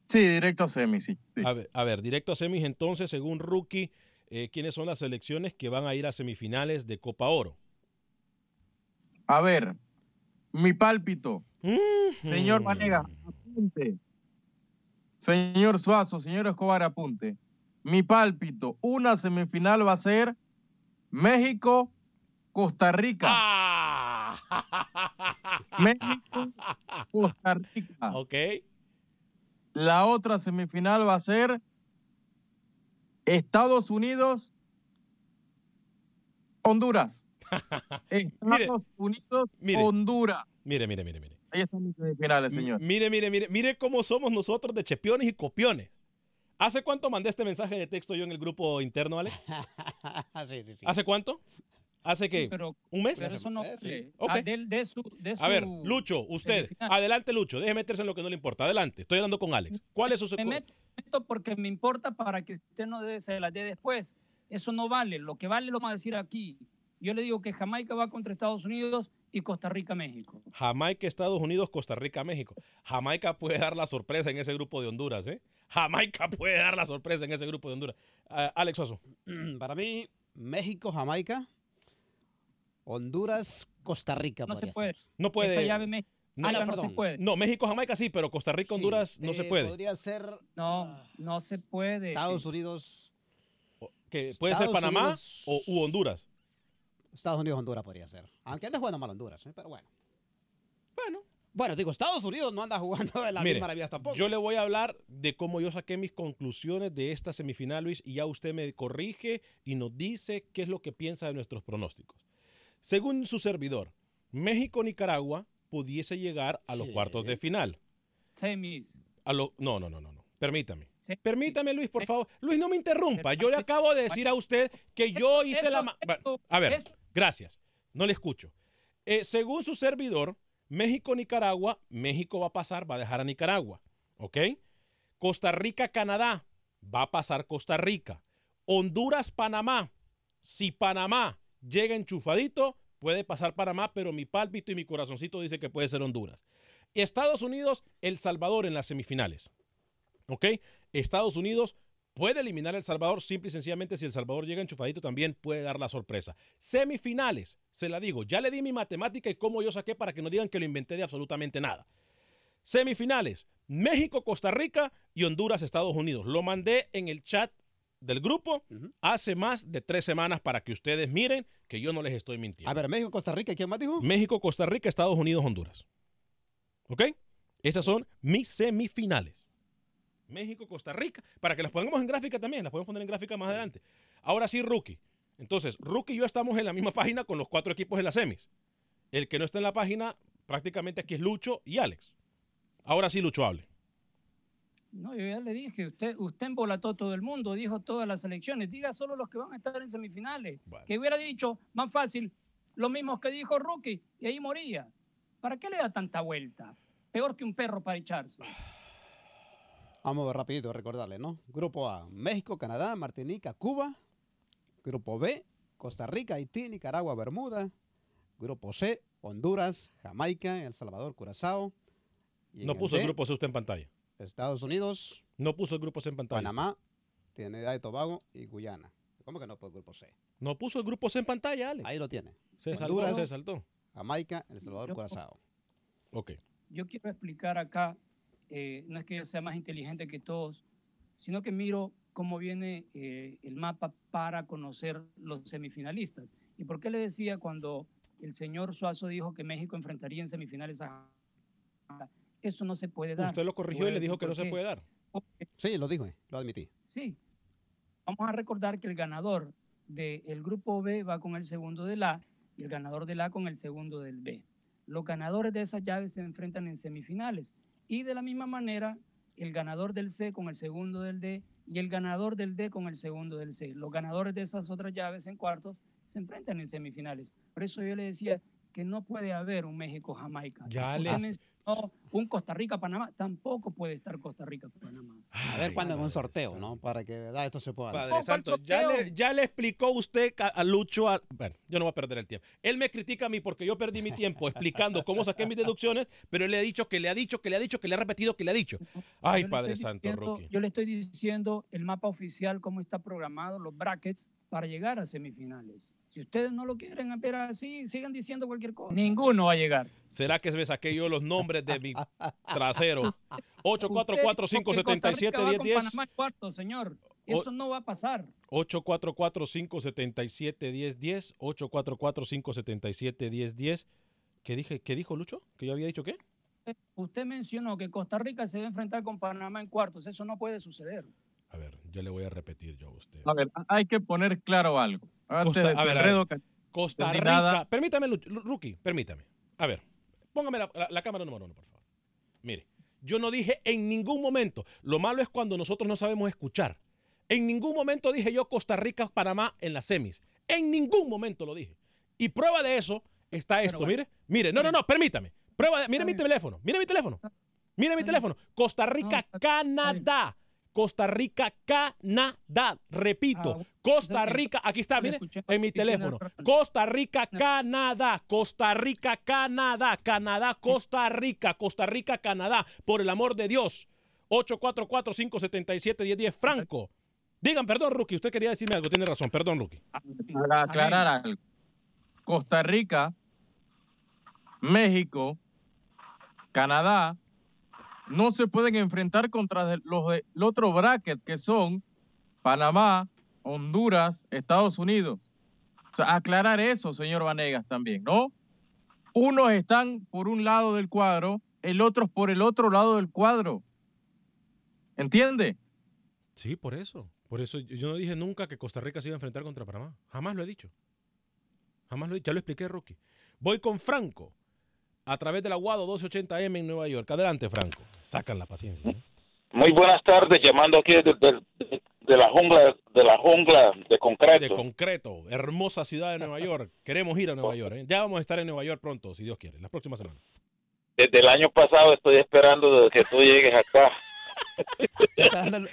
Sí, directo a semi, sí. sí. A ver, a ver, directo a semis, entonces, según Rookie, eh, ¿quiénes son las selecciones que van a ir a semifinales de Copa Oro? A ver, mi pálpito. Señor. Vanegas, apunte. Señor Suazo, señor Escobar, apunte. Mi pálpito, una semifinal va a ser México, Costa Rica. Ah. México, Costa Rica. Ok. La otra semifinal va a ser Estados Unidos, Honduras. Estados Unidos, mire. Honduras. Mire, mire, mire, mire. Ahí están mis semifinales, señor. Mire, mire, mire, mire cómo somos nosotros de chepiones y copiones. ¿Hace cuánto mandé este mensaje de texto yo en el grupo interno, Alex? sí, sí, sí. ¿Hace cuánto? ¿Hace qué? pero- ¿Un mes? Pero eso no vale. Ok. Ah, del- de su- de A ver, su Lucho, usted. Adelante, Lucho. Deje meterse en lo que no le importa. Adelante. Estoy hablando con Alex. ¿Cuál es su Me meto, me meto porque me importa para que usted no se la dé después. Eso no vale. Lo que vale lo vamos a decir aquí. Yo le digo que Jamaica va contra Estados Unidos y Costa Rica, México. Jamaica, Estados Unidos, Costa Rica, México. Jamaica puede dar la sorpresa en ese grupo de Honduras, ¿eh? Jamaica puede dar la sorpresa en ese grupo de Honduras. Ah, Alex Oso. Para mí, México, Jamaica, Honduras, Costa Rica. No se puede. ser. No puede. Esa llave México. No, Ah, no, no perdón. se puede. No, México, Jamaica sí, pero Costa Rica, Honduras no se Eh, puede. Podría ser No, no se puede. Estados Unidos. Que puede ser Panamá Unidos- o u Honduras. Estados Unidos, Honduras podría ser. Aunque anda jugando mal Honduras, ¿eh? pero bueno. Bueno. Bueno, digo, Estados Unidos no anda jugando en las Mire, mismas maravillas tampoco. yo le voy a hablar de cómo yo saqué mis conclusiones de esta semifinal, Luis, y ya usted me corrige y nos dice qué es lo que piensa de nuestros pronósticos. Según su servidor, México-Nicaragua pudiese llegar a los cuartos de final. Semis. A lo, no, no, no, no, no. Permítame. Sí. Permítame, Luis, por favor. Luis, no me interrumpa. Yo le acabo de decir a usted que yo hice la... a ver, gracias. No le escucho. Eh, según su servidor, México-Nicaragua, México va a pasar, va a dejar a Nicaragua. ¿Ok? Costa Rica-Canadá, va a pasar Costa Rica. Honduras-Panamá, si Panamá llega enchufadito, puede pasar Panamá, pero mi pálpito y mi corazoncito dice que puede ser Honduras. Estados Unidos, El Salvador en las semifinales. ¿Ok? Estados Unidos puede eliminar a El Salvador simple y sencillamente si El Salvador llega enchufadito también puede dar la sorpresa. Semifinales, se la digo, ya le di mi matemática y cómo yo saqué para que no digan que lo inventé de absolutamente nada. Semifinales, México, Costa Rica y Honduras, Estados Unidos. Lo mandé en el chat del grupo hace más de tres semanas para que ustedes miren que yo no les estoy mintiendo. A ver, México, Costa Rica, ¿y quién más dijo? México, Costa Rica, Estados Unidos, Honduras. ¿Ok? Esas son mis semifinales. México, Costa Rica, para que las pongamos en gráfica también, las podemos poner en gráfica más adelante. Ahora sí, Rookie. Entonces, Rookie y yo estamos en la misma página con los cuatro equipos de las semis. El que no está en la página, prácticamente aquí es Lucho y Alex. Ahora sí, Lucho, hable. No, yo ya le dije, usted, usted embolató todo el mundo, dijo todas las elecciones, diga solo los que van a estar en semifinales. Que hubiera dicho, más fácil, lo mismo que dijo Rookie, y ahí moría. ¿Para qué le da tanta vuelta? Peor que un perro para echarse. Vamos a ver rapidito, recordarle, ¿no? Grupo A, México, Canadá, Martinica, Cuba. Grupo B, Costa Rica, Haití, Nicaragua, Bermuda. Grupo C, Honduras, Jamaica, El Salvador, Curazao. Y No puso el D, grupo C usted en pantalla. Estados Unidos, No puso el grupo C en pantalla. Panamá, Trinidad y Tobago y Guyana. ¿Cómo que no puso el grupo C? No puso el grupo C en pantalla, Alex. Ahí lo tiene. Se saltó, Honduras, se saltó. Jamaica, El Salvador, Curazao. Ok. Yo quiero explicar acá, eh, no es que yo sea más inteligente que todos, sino que miro cómo viene eh, el mapa para conocer los semifinalistas. ¿Y por qué le decía cuando el señor Suazo dijo que México enfrentaría en semifinales a... Eso no se puede dar. Usted lo corrigió y le dijo que no se puede dar. Sí, lo dijo, eh, lo admití. Sí. Vamos a recordar que el ganador del grupo B va con el segundo del A y el ganador del A con el segundo del B. Los ganadores de esas llaves se enfrentan en semifinales. Y de la misma manera, el ganador del C con el segundo del D y el ganador del D con el segundo del C. Los ganadores de esas otras llaves en cuartos se enfrentan en semifinales. Por eso yo le decía que no puede haber un México-Jamaica. Ya un Costa Rica-Panamá. Tampoco puede estar Costa Rica-Panamá. A ver cuándo en un sorteo, ¿no? Para que ¿verdad? esto se pueda dar. Padre Santo, ya le, ya le explicó usted a Lucho. a- bueno, yo no voy a perder el tiempo. Él me critica a mí porque yo perdí mi tiempo explicando cómo saqué mis deducciones, pero él le ha dicho que le ha dicho, que le ha dicho, que le ha repetido, que le ha dicho. Ay, Padre Santo, diciendo- Rookie. Yo le estoy diciendo el mapa oficial, cómo está programado, los brackets para llegar a semifinales. Si ustedes no lo quieren ver así, sigan diciendo cualquier cosa. Ninguno va a llegar. ¿Será que me saqué yo los nombres de mi trasero? Usted 844 dijo que Costa Rica va con 577 Panamá en cuarto, señor. Eso no va a pasar. 844-577-1010. 844-577-1010. ¿Qué, dije, ¿Qué dijo Lucho? ¿Que yo había dicho qué? Usted mencionó que Costa Rica se va a enfrentar con Panamá en cuartos. Eso no puede suceder. A ver, yo le voy a repetir yo a usted. A ver, hay que poner claro algo. Costa- a ver, a ver. Costa Rica. Permítame, Rookie, permítame. A ver, póngame la, la- la cámara número uno, por favor. Mire, yo no dije en ningún momento. Lo malo es cuando nosotros no sabemos escuchar. En ningún momento dije yo Costa Rica, Panamá en las semis. En ningún momento lo dije. Y prueba de eso está esto, mire. Mire, no, no, no, permítame. Prueba de, mire mi teléfono, mire mi teléfono. Mire mi teléfono. Costa Rica, Canadá. Costa Rica, Canadá. Repito, Costa Rica, aquí está, mire, en mi teléfono. Costa Rica, Canadá. Costa Rica, Canadá. Canadá, Costa Rica. Costa Rica, Canadá. Por el amor de Dios. 844-577-1010. Franco. Digan, perdón, Rookie. Usted quería decirme algo. Tiene razón. Perdón, Rookie. Para aclarar algo. Costa Rica, México, Canadá, no se pueden enfrentar contra los del otro bracket que son Panamá, Honduras, Estados Unidos. O sea, aclarar eso, señor Vanegas, también, ¿no? Unos están por un lado del cuadro, el otro por el otro lado del cuadro. ¿Entiende? Sí, por eso. Por eso yo no dije nunca que Costa Rica se iba a enfrentar contra Panamá. Jamás lo he dicho. Jamás lo he dicho. Ya lo expliqué, Rookie. Voy con Franco a través del Aguado 1280M en Nueva York. Adelante, Franco. Sacan la paciencia. ¿eh? Muy buenas tardes, llamando aquí de, de, de, la jungla de la jungla de concreto. De concreto, hermosa ciudad de Nueva York. Queremos ir a Nueva York. ¿eh? Ya vamos a estar en Nueva York pronto, si Dios quiere, la próxima semana. Desde el año pasado estoy esperando que tú llegues acá. desde, el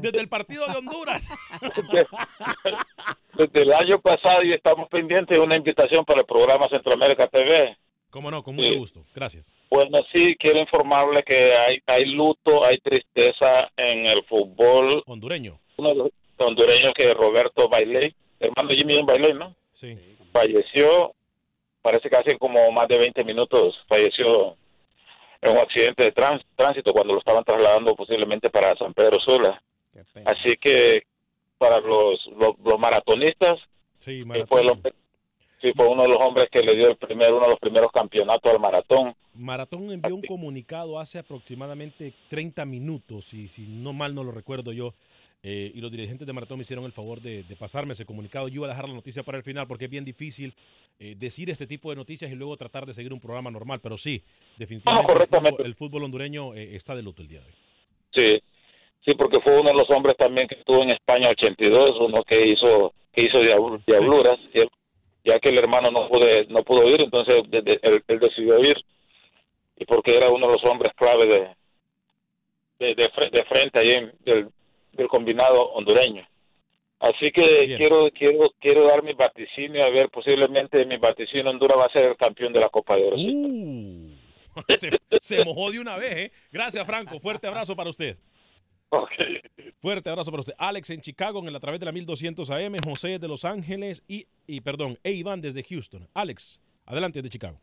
desde, el partido de Honduras. desde el año pasado y estamos pendientes de una invitación para el programa Centroamérica TV. Cómo no, con mucho sí. gusto. Gracias. Bueno, sí, quiero informarle que hay, hay luto, hay tristeza en el fútbol. Hondureño. Uno de los hondureños que es Roberto Bailey, hermano Jimmy Bailey, ¿no? Sí. Falleció, parece que hace como más de 20 minutos, falleció en un accidente de trans, tránsito cuando lo estaban trasladando posiblemente para San Pedro Sula. Así que para los, los, los maratonistas, sí, fue el hombre sí fue uno de los hombres que le dio el primer, uno de los primeros campeonatos al maratón. Maratón envió un comunicado hace aproximadamente 30 minutos, y si no mal no lo recuerdo yo, eh, y los dirigentes de Maratón me hicieron el favor de, de, pasarme ese comunicado. Yo iba a dejar la noticia para el final porque es bien difícil eh, decir este tipo de noticias y luego tratar de seguir un programa normal, pero sí, definitivamente ah, el, fútbol, el, fútbol, hondureño eh, está de luto el día de hoy. Sí, sí, porque fue uno de los hombres también que estuvo en España 82, uno que hizo que hizo diabluras, sí. Ya que el hermano no pude no pudo ir entonces de, de, él, él, decidió ir. Y porque era uno de los hombres clave de de, de frente ahí en, del, del, combinado hondureño. Así que Bien. quiero quiero quiero dar mi vaticinio a ver posiblemente mi vaticinio Honduras va a ser el campeón de la Copa de Oro uh, se, se mojó de una vez ¿eh? gracias Franco. Fuerte abrazo para usted Okay. Fuerte abrazo para usted. Alex en Chicago en la través de la 1200 AM, José de Los Ángeles y, y perdón, e Iván desde Houston. Alex, adelante de Chicago.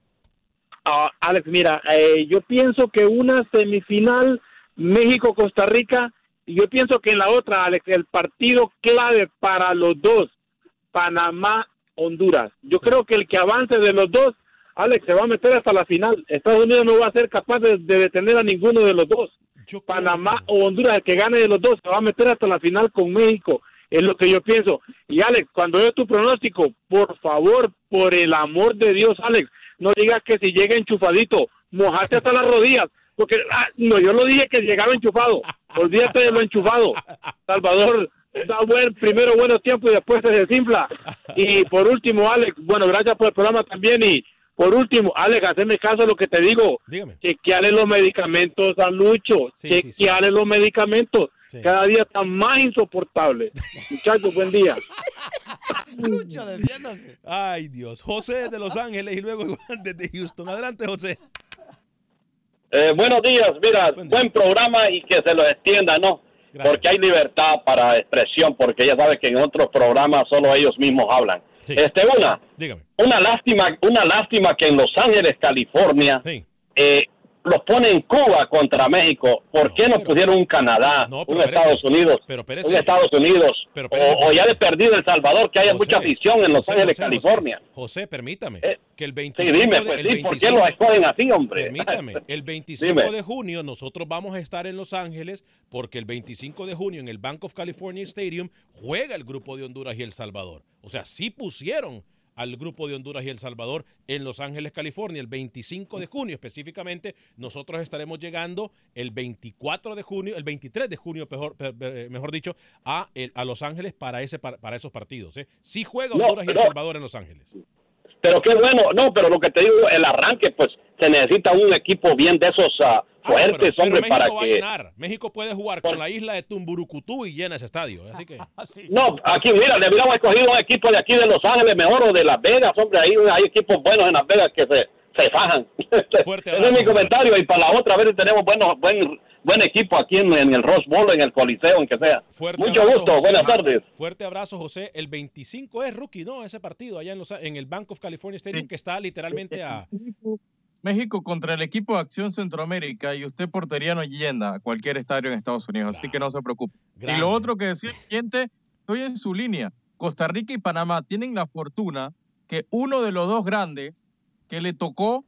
Uh, Alex, mira, eh, yo pienso que una semifinal México-Costa Rica, y yo pienso que en la otra, Alex, el partido clave para los dos, Panamá-Honduras. Yo sí. creo que el que avance de los dos, Alex, se va a meter hasta la final. Estados Unidos no va a ser capaz de, de detener a ninguno de los dos. Yo Panamá o Honduras, el que gane de los dos, se va a meter hasta la final con México. Es lo que yo pienso. Y Alex, cuando veo tu pronóstico, por favor, por el amor de Dios, Alex, no digas que si llega enchufadito, mojaste hasta las rodillas. Porque, ah, no, yo lo dije que llegaba enchufado. Olvídate de lo enchufado. Salvador, da buen, primero buenos tiempos y después se desinfla. Y por último, Alex, bueno, gracias por el programa también y por último, Alex, hazme caso a lo que te digo. Dígame. Chequeale los medicamentos a Lucho. Sí, Chequeale sí, sí. los medicamentos. Cada día está más insoportable. Muchachos, buen día. Lucho, defiéndase. Ay, Dios. José de Los Ángeles y luego Iván desde Houston. Adelante, José. Eh, buenos días, mira, buen, buen, programa y que se lo extienda, ¿no? Gracias. Porque hay libertad para expresión, porque ya sabes que en otros programas solo ellos mismos hablan. Sí. Este, una, Dígame. una lástima, una lástima que en Los Ángeles, California, sí. eh, los pone en Cuba contra México. ¿Por no, qué no pero, pusieron un Canadá, no, un Estados Unidos, pero, un Estados Unidos, pero, o, o, ya de perdido El Salvador, que haya José, mucha afición en Los Ángeles, California? José, permítame, eh, que el 25 sí, dime, pues, de, sí, 25, ¿por qué lo escogen así, hombre? Permítame, el 25 de junio nosotros vamos a estar en Los Ángeles porque el 25 de junio en el Bank of California Stadium juega el grupo de Honduras y El Salvador. O sea, sí pusieron al grupo de Honduras y El Salvador en Los Ángeles, California, el 25 de junio específicamente. Nosotros estaremos llegando el 24 de junio, el 23 de junio, mejor, mejor dicho, a, el, a Los Ángeles para, ese, para, para esos partidos. ¿eh? Sí juega Honduras no, y El Salvador en Los Ángeles. Pero qué bueno, no, pero lo que te digo, el arranque, pues se necesita un equipo bien de esos uh, fuertes, pero, hombre, México para va que... a llenar. México puede jugar con la isla de Tumburucutú y llena ese estadio. Así que. No, aquí, mira, le hubiéramos escogido un equipo de aquí de Los Ángeles mejor o de Las Vegas, hombre, ahí hay equipos buenos en Las Vegas que se, se fajan. Fuerte Ese es mi comentario y para la otra, a ver si tenemos buenos, buen, buen equipo aquí en, en el Rose Bowl, en el Coliseo, en que sea. Fuerte Mucho abrazo, gusto, José. buenas tardes. Fuerte abrazo, José. El 25 es rookie, ¿no? Ese partido allá en, los, en el Bank of California Stadium, que está literalmente a. México contra el equipo de Acción Centroamérica y usted portería no yenda a cualquier estadio en Estados Unidos, así que no se preocupe. Y lo otro que decía el cliente, estoy en su línea. Costa Rica y Panamá tienen la fortuna que uno de los dos grandes que le tocó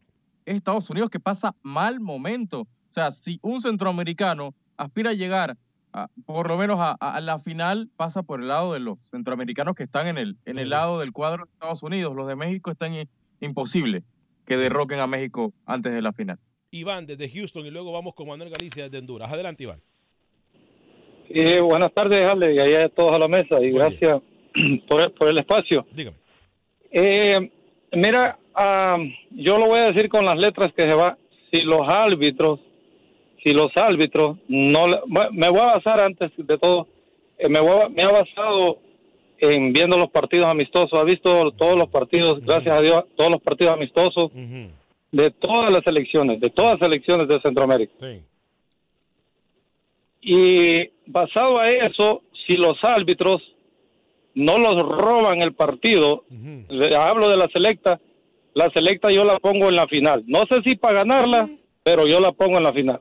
es Estados Unidos, que pasa mal momento. O sea, si un centroamericano aspira a llegar a- por lo menos a, a la final, pasa por el lado de los centroamericanos que están en el, en el lado del cuadro de Estados Unidos. Los de México están imposible que derroquen a México antes de la final. Iván desde Houston y luego vamos con Manuel Galicia desde Honduras. Adelante, Iván. Eh, buenas tardes, Ale, y allá todos a la mesa, y gracias por el, por el espacio. Dígame. Eh, mira, ah, yo lo voy a decir con las letras que se va. Si los árbitros, si los árbitros, no me voy a basar antes de todo, eh, me, voy a- me ha basado en viendo los partidos amistosos, ha visto todos los partidos, gracias a Dios, todos los partidos amistosos de todas las selecciones, de todas las selecciones de Centroamérica. Y basado a eso, si los árbitros no los roban el partido, hablo de la selecta, la selecta yo la pongo en la final. No sé si para ganarla, pero yo la pongo en la final.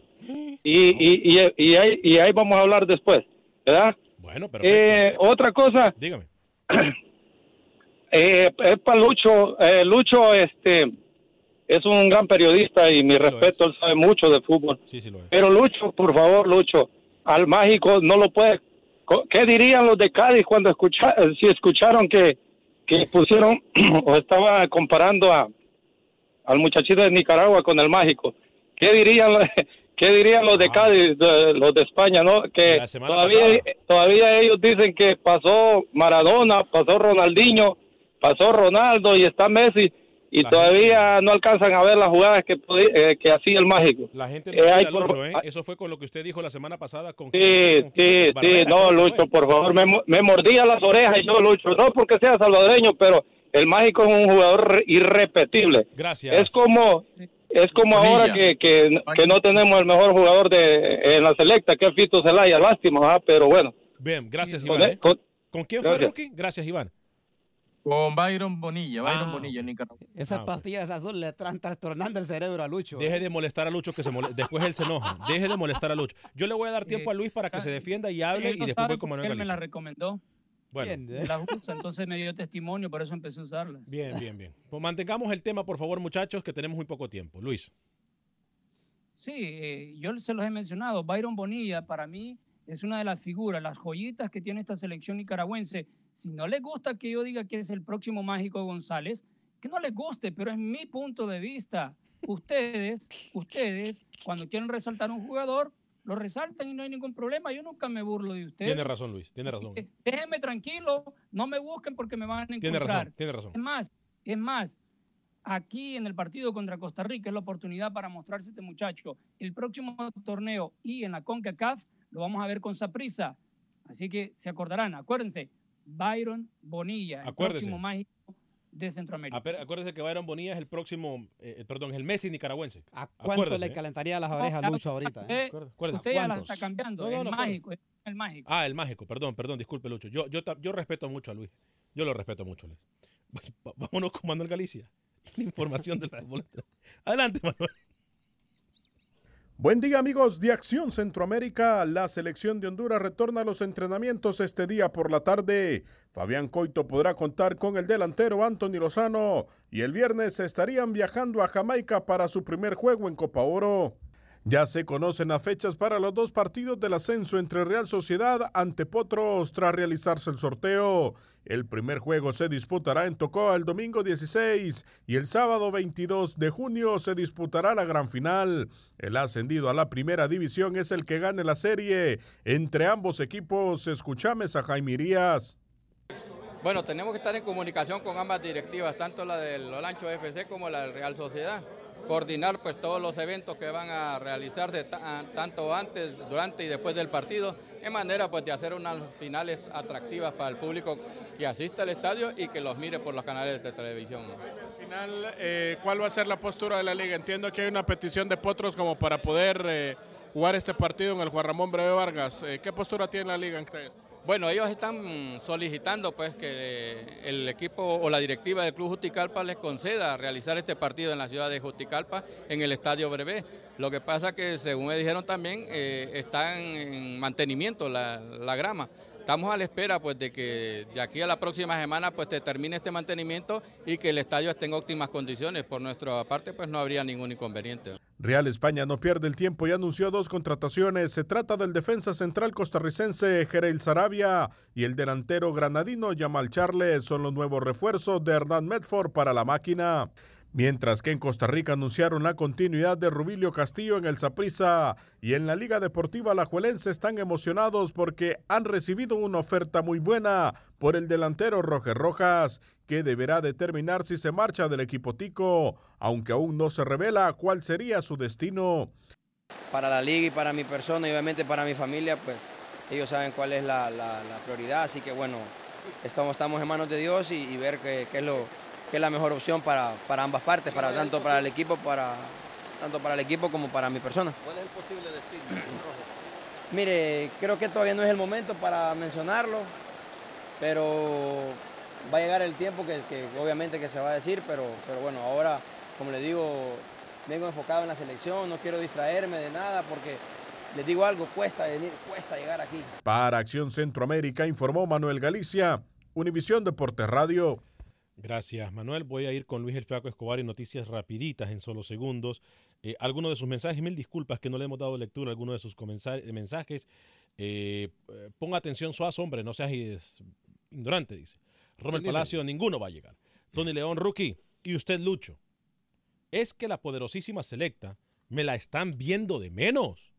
Y, y, y, y ahí, y ahí vamos a hablar después, ¿verdad? Bueno, pero. Eh, otra cosa, Dígame. eh, es para Lucho. Eh, Lucho este, es un gran periodista y mi respeto, él sabe mucho de fútbol. Sí, sí lo es. Pero Lucho, por favor, Lucho, al mágico no lo puede. ¿Qué dirían los de Cádiz cuando escucha, si escucharon que, que pusieron o estaba comparando a al muchachito de Nicaragua con el mágico? ¿Qué dirían qué dirían los de Cádiz, de- los de España, no? Que todavía pasada. todavía ellos dicen que pasó Maradona, pasó Ronaldinho, pasó Ronaldo y está Messi y todavía no alcanzan a ver las jugadas que eh, que hacía el mágico. La gente Eh, no hay por- Lucho, ¿eh? Eso fue con lo que usted dijo la semana pasada con. Sí, con- sí, sí, no, Lucho, por favor, me, me mordía las orejas y yo, Lucho, no porque sea salvadoreño, pero el mágico es un jugador re- irrepetible. Gracias. Es como es como Bonilla. ahora que, que, que no tenemos el mejor jugador de en la selecta, que es Fito Zelaya, lástima, ah, pero bueno. Bien, gracias, Con- Iván. ¿eh? con- ¿Con quién fue Gracias. Rookie? Gracias, Iván. Con Byron Bonilla, Byron Ah, Bonilla en Nicaragua. Esas Ah, pastillas azules le están trastornando el cerebro a Lucho. Deje de molestar a Lucho, que se mole- después él se enoja. Deje de molestar a Lucho. Yo le voy a dar tiempo a Luis para que se defienda y hable Él y no después voy con porque Manuel Él me la recomendó. Bueno. La usa, entonces me dio testimonio, por eso empecé a usarla. Bien, bien, bien. Pues mantengamos el tema, por favor, muchachos, que tenemos muy poco tiempo. Luis. Sí, eh, yo se los he mencionado. Byron Bonilla para mí es una de las figuras, las joyitas que tiene esta selección nicaragüense. Si no les gusta que yo diga que es el próximo Mágico González, que no les guste, pero es mi punto de vista. Ustedes, ustedes, cuando quieren resaltar un jugador, lo resaltan y no hay ningún problema. Yo nunca me burlo de ustedes. Tiene razón, Luis. Tiene razón. Déjenme tranquilo, no me busquen porque me van a encontrar. Tiene razón, tiene razón. Es más, es más, aquí en el partido contra Costa Rica es la oportunidad para mostrarse este muchacho. El próximo torneo y en la CONCACAF lo vamos a ver con Saprisa. Así que se acordarán, acuérdense, Byron Bonilla, el Acuérdese. próximo mágico de Centroamérica. Acuérdese que Byron Bonilla es el próximo, eh, perdón, es el Messi nicaragüense. ¿A cuánto Acuérdese, le ¿eh? calentaría las orejas a Lucho ahorita? eh? Usted, usted ya la ¿Cuántos? está cambiando, No, no, el no, mágico, es el mágico. Ah, el mágico, perdón, perdón, disculpe, Lucho. Yo, yo, yo respeto mucho a Luis. Yo lo respeto mucho, Luis. Vámonos con Manuel Galicia. La información del fútbol. Adelante, Manuel. Buen día amigos de Acción Centroamérica. La selección de Honduras retorna a los entrenamientos este día por la tarde. Fabián Coito podrá contar con el delantero Anthony Lozano y el viernes estarían viajando a Jamaica para su primer juego en Copa Oro. Ya se conocen las fechas para los dos partidos del ascenso entre Real Sociedad ante Potros tras realizarse el sorteo. El primer juego se disputará en Tocoa el domingo 16 y el sábado 22 de junio se disputará la gran final. El ascendido a la primera división es el que gane la serie. Entre ambos equipos, escuchamos a Jaime Irías. Bueno, tenemos que estar en comunicación con ambas directivas, tanto la del Olancho FC como la del Real Sociedad. Coordinar pues todos los eventos que van a realizarse tanto antes, durante y después del partido, en manera pues de hacer unas finales atractivas para el público que asiste al estadio y que los mire por los canales de televisión. Al final, eh, ¿cuál va a ser la postura de la liga? Entiendo que hay una petición de Potros como para poder eh, jugar este partido en el Juan Ramón Breve Vargas. Eh, ¿Qué postura tiene la liga ante esto? Bueno, ellos están solicitando pues que el equipo o la directiva del Club Juticalpa les conceda realizar este partido en la ciudad de Juticalpa en el Estadio Brevé. Lo que pasa que, según me dijeron también, eh, está en mantenimiento la, grama. Estamos a la espera pues de que de aquí a la próxima semana pues termine este mantenimiento y que el estadio esté en óptimas condiciones. Por nuestra parte pues no habría ningún inconveniente. Real España no pierde el tiempo y anunció dos contrataciones. Se trata del defensa central costarricense Jerel Sarabia y el delantero granadino Yamal Charles. Son los nuevos refuerzos de Hernán Medford para la máquina. Mientras que en Costa Rica anunciaron la continuidad de Rubilio Castillo en el Saprissa y en la Liga Deportiva Lajuelense están emocionados porque han recibido una oferta muy buena por el delantero Roger Rojas, que deberá determinar si se marcha del equipo Tico, aunque aún no se revela cuál sería su destino. Para la liga y para mi persona y obviamente para mi familia, pues ellos saben cuál es la, prioridad, así que bueno, estamos, estamos en manos de Dios y, ver qué es lo que es la mejor opción para, ambas partes, para tanto para el equipo, para tanto para el equipo como para mi persona. ¿Cuál es el posible destino? Mire, creo que todavía no es el momento para mencionarlo, pero va a llegar el tiempo que, obviamente que se va a decir, pero, pero bueno, ahora, como le digo, vengo enfocado en la selección, no quiero distraerme de nada porque les digo algo, cuesta venir, cuesta llegar aquí. Para Acción Centroamérica informó Manuel Galicia, Univisión Deportes Radio. Gracias, Manuel. Voy a ir con Luis El Flaco Escobar y noticias rapiditas en solo segundos. Eh, algunos de sus mensajes, mil disculpas que no le hemos dado lectura a algunos de sus mensajes. Eh, eh, ponga atención, Suazo, hombre, no seas ignorante, dice. Romel Palacio, ninguno va a llegar. Tony León, rookie. Y usted, Lucho. Es que la poderosísima selecta me la están viendo de menos.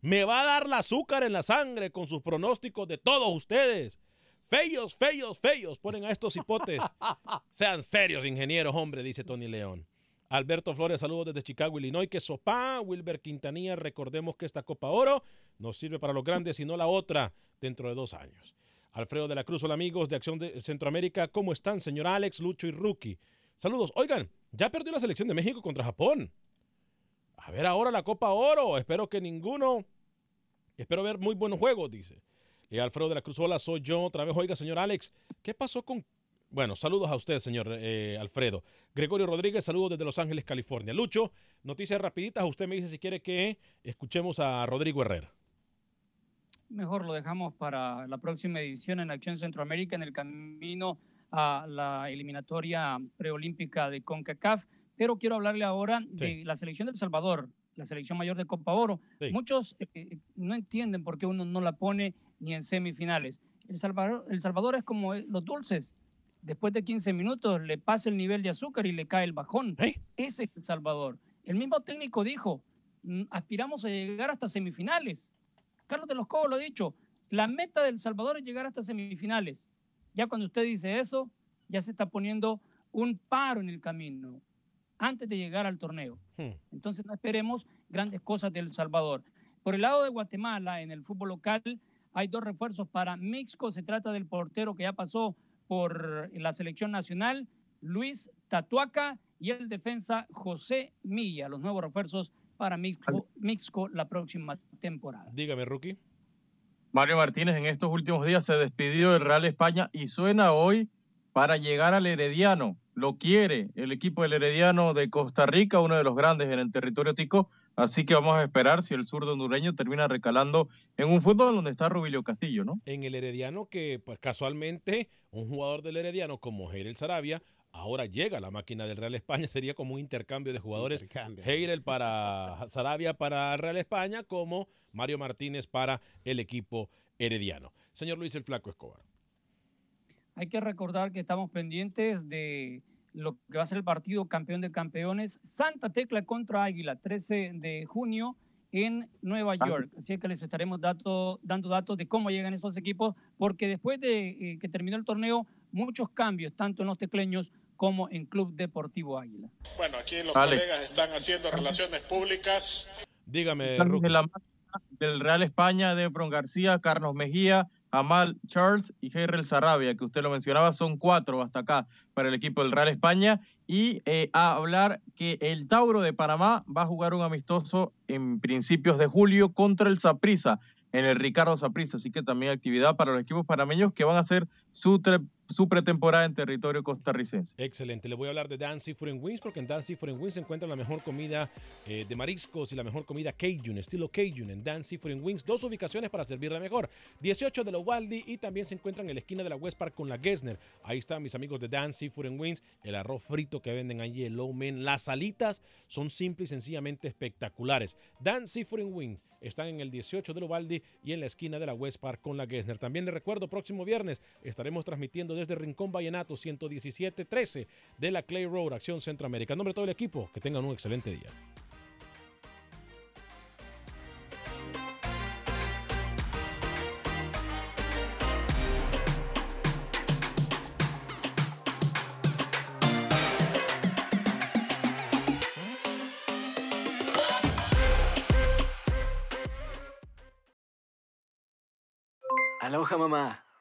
Me va a dar la azúcar en la sangre con sus pronósticos de todos ustedes. Feos, feos, feos. Ponen a estos hipotes. Sean serios, ingenieros, hombre, dice Tony León. Alberto Flores, saludos desde Chicago, Illinois. Que sopa, Wilber Quintanilla. Recordemos que esta Copa Oro nos sirve para los grandes y no la otra dentro de dos años. Alfredo de la Cruz, hola amigos de Acción de Centroamérica. ¿Cómo están, señor Alex, Lucho y Rookie? Saludos. Oigan, ya perdió la selección de México contra Japón. A ver ahora la Copa Oro. Espero que ninguno. Espero ver muy buenos juegos, dice. Alfredo de la Cruz, hola, soy yo otra vez. Oiga, señor Alex, ¿qué pasó con... Bueno, saludos a usted, señor eh, Alfredo. Gregorio Rodríguez, saludos desde Los Ángeles, California. Lucho, noticias rapiditas. Usted me dice si quiere que escuchemos a Rodrigo Herrera. Mejor lo dejamos para la próxima edición en Acción Centroamérica en el camino a la eliminatoria preolímpica de CONCACAF. Pero quiero hablarle ahora de la selección del Salvador, la selección mayor de Copa Oro. Muchos eh, no entienden por qué uno no la pone ni en semifinales. El Salvador, el Salvador es como los dulces. Después de 15 minutos le pasa el nivel de azúcar y le cae el bajón. Ese es El Salvador. El mismo técnico dijo, mm, aspiramos a llegar hasta semifinales. Carlos de los Cobos lo ha dicho, la meta del Salvador es llegar hasta semifinales. Ya cuando usted dice eso, ya se está poniendo un paro en el camino antes de llegar al torneo. Hmm. Entonces no esperemos grandes cosas del Salvador. Por el lado de Guatemala, en el fútbol local, hay dos refuerzos para Mixco. Se trata del portero que ya pasó por la selección nacional, Luis Tatuaca, y el defensa José Milla. Los nuevos refuerzos para Mixco, la próxima temporada. Dígame, Rookie. Mario Martínez en estos últimos días se despidió del Real España y suena hoy para llegar al Herediano. Lo quiere el equipo del Herediano de Costa Rica, uno de los grandes en el territorio tico. Así que vamos a esperar si el zurdo hondureño termina recalando en un fútbol donde está Rubilio Castillo, ¿no? En el Herediano, que pues casualmente un jugador del Herediano como Heirel Sarabia ahora llega a la máquina del Real España, sería como un intercambio de jugadores. Heirel para Sarabia para Real España, como Mario Martínez para el equipo herediano. Señor Luis el Flaco Escobar. Hay que recordar que estamos pendientes de lo que va a ser el partido campeón de campeones, Santa Tecla contra Águila, 13 de junio en Nueva York. Así que les estaremos dando datos de cómo llegan estos equipos, porque después de eh, que terminó el torneo, muchos cambios, tanto en los tecleños como en Club Deportivo Águila. Bueno, aquí los colegas están haciendo relaciones públicas. Dígame, del Real España, de Bron García, Carlos Mejía, Amal Charles y Gerrel Sarabia, que usted lo mencionaba, son cuatro hasta acá para el equipo del Real España. Y eh, a hablar que el Tauro de Panamá va a jugar un amistoso en principios de julio contra el Saprissa en el Ricardo Saprissa, así que también actividad para los equipos panameños que van a hacer su, pretemporada en territorio costarricense. Excelente. Le voy a hablar de Dan Seafood Wings porque en Dan Seafood Wings se encuentra la mejor comida eh, de mariscos y la mejor comida Cajun, estilo Cajun en Dan Seafood Wings. Dos ubicaciones para servirla mejor. 18 de la y también se encuentran en la esquina de la West Park con la Gessner. Ahí están mis amigos de Dan Seafood Wings. El arroz frito que venden allí, el low men. Las alitas son simples y sencillamente espectaculares. Dan Seafood Wings están en el 18 de Ubaldi y en la esquina de la West Park con la Gessner. También les recuerdo, próximo viernes estaremos transmitiendo desde Rincón Vallenato 117-13 de la Clay Road, Acción Centroamérica. En nombre de todo el equipo, que tengan un excelente día. Aloha mamá.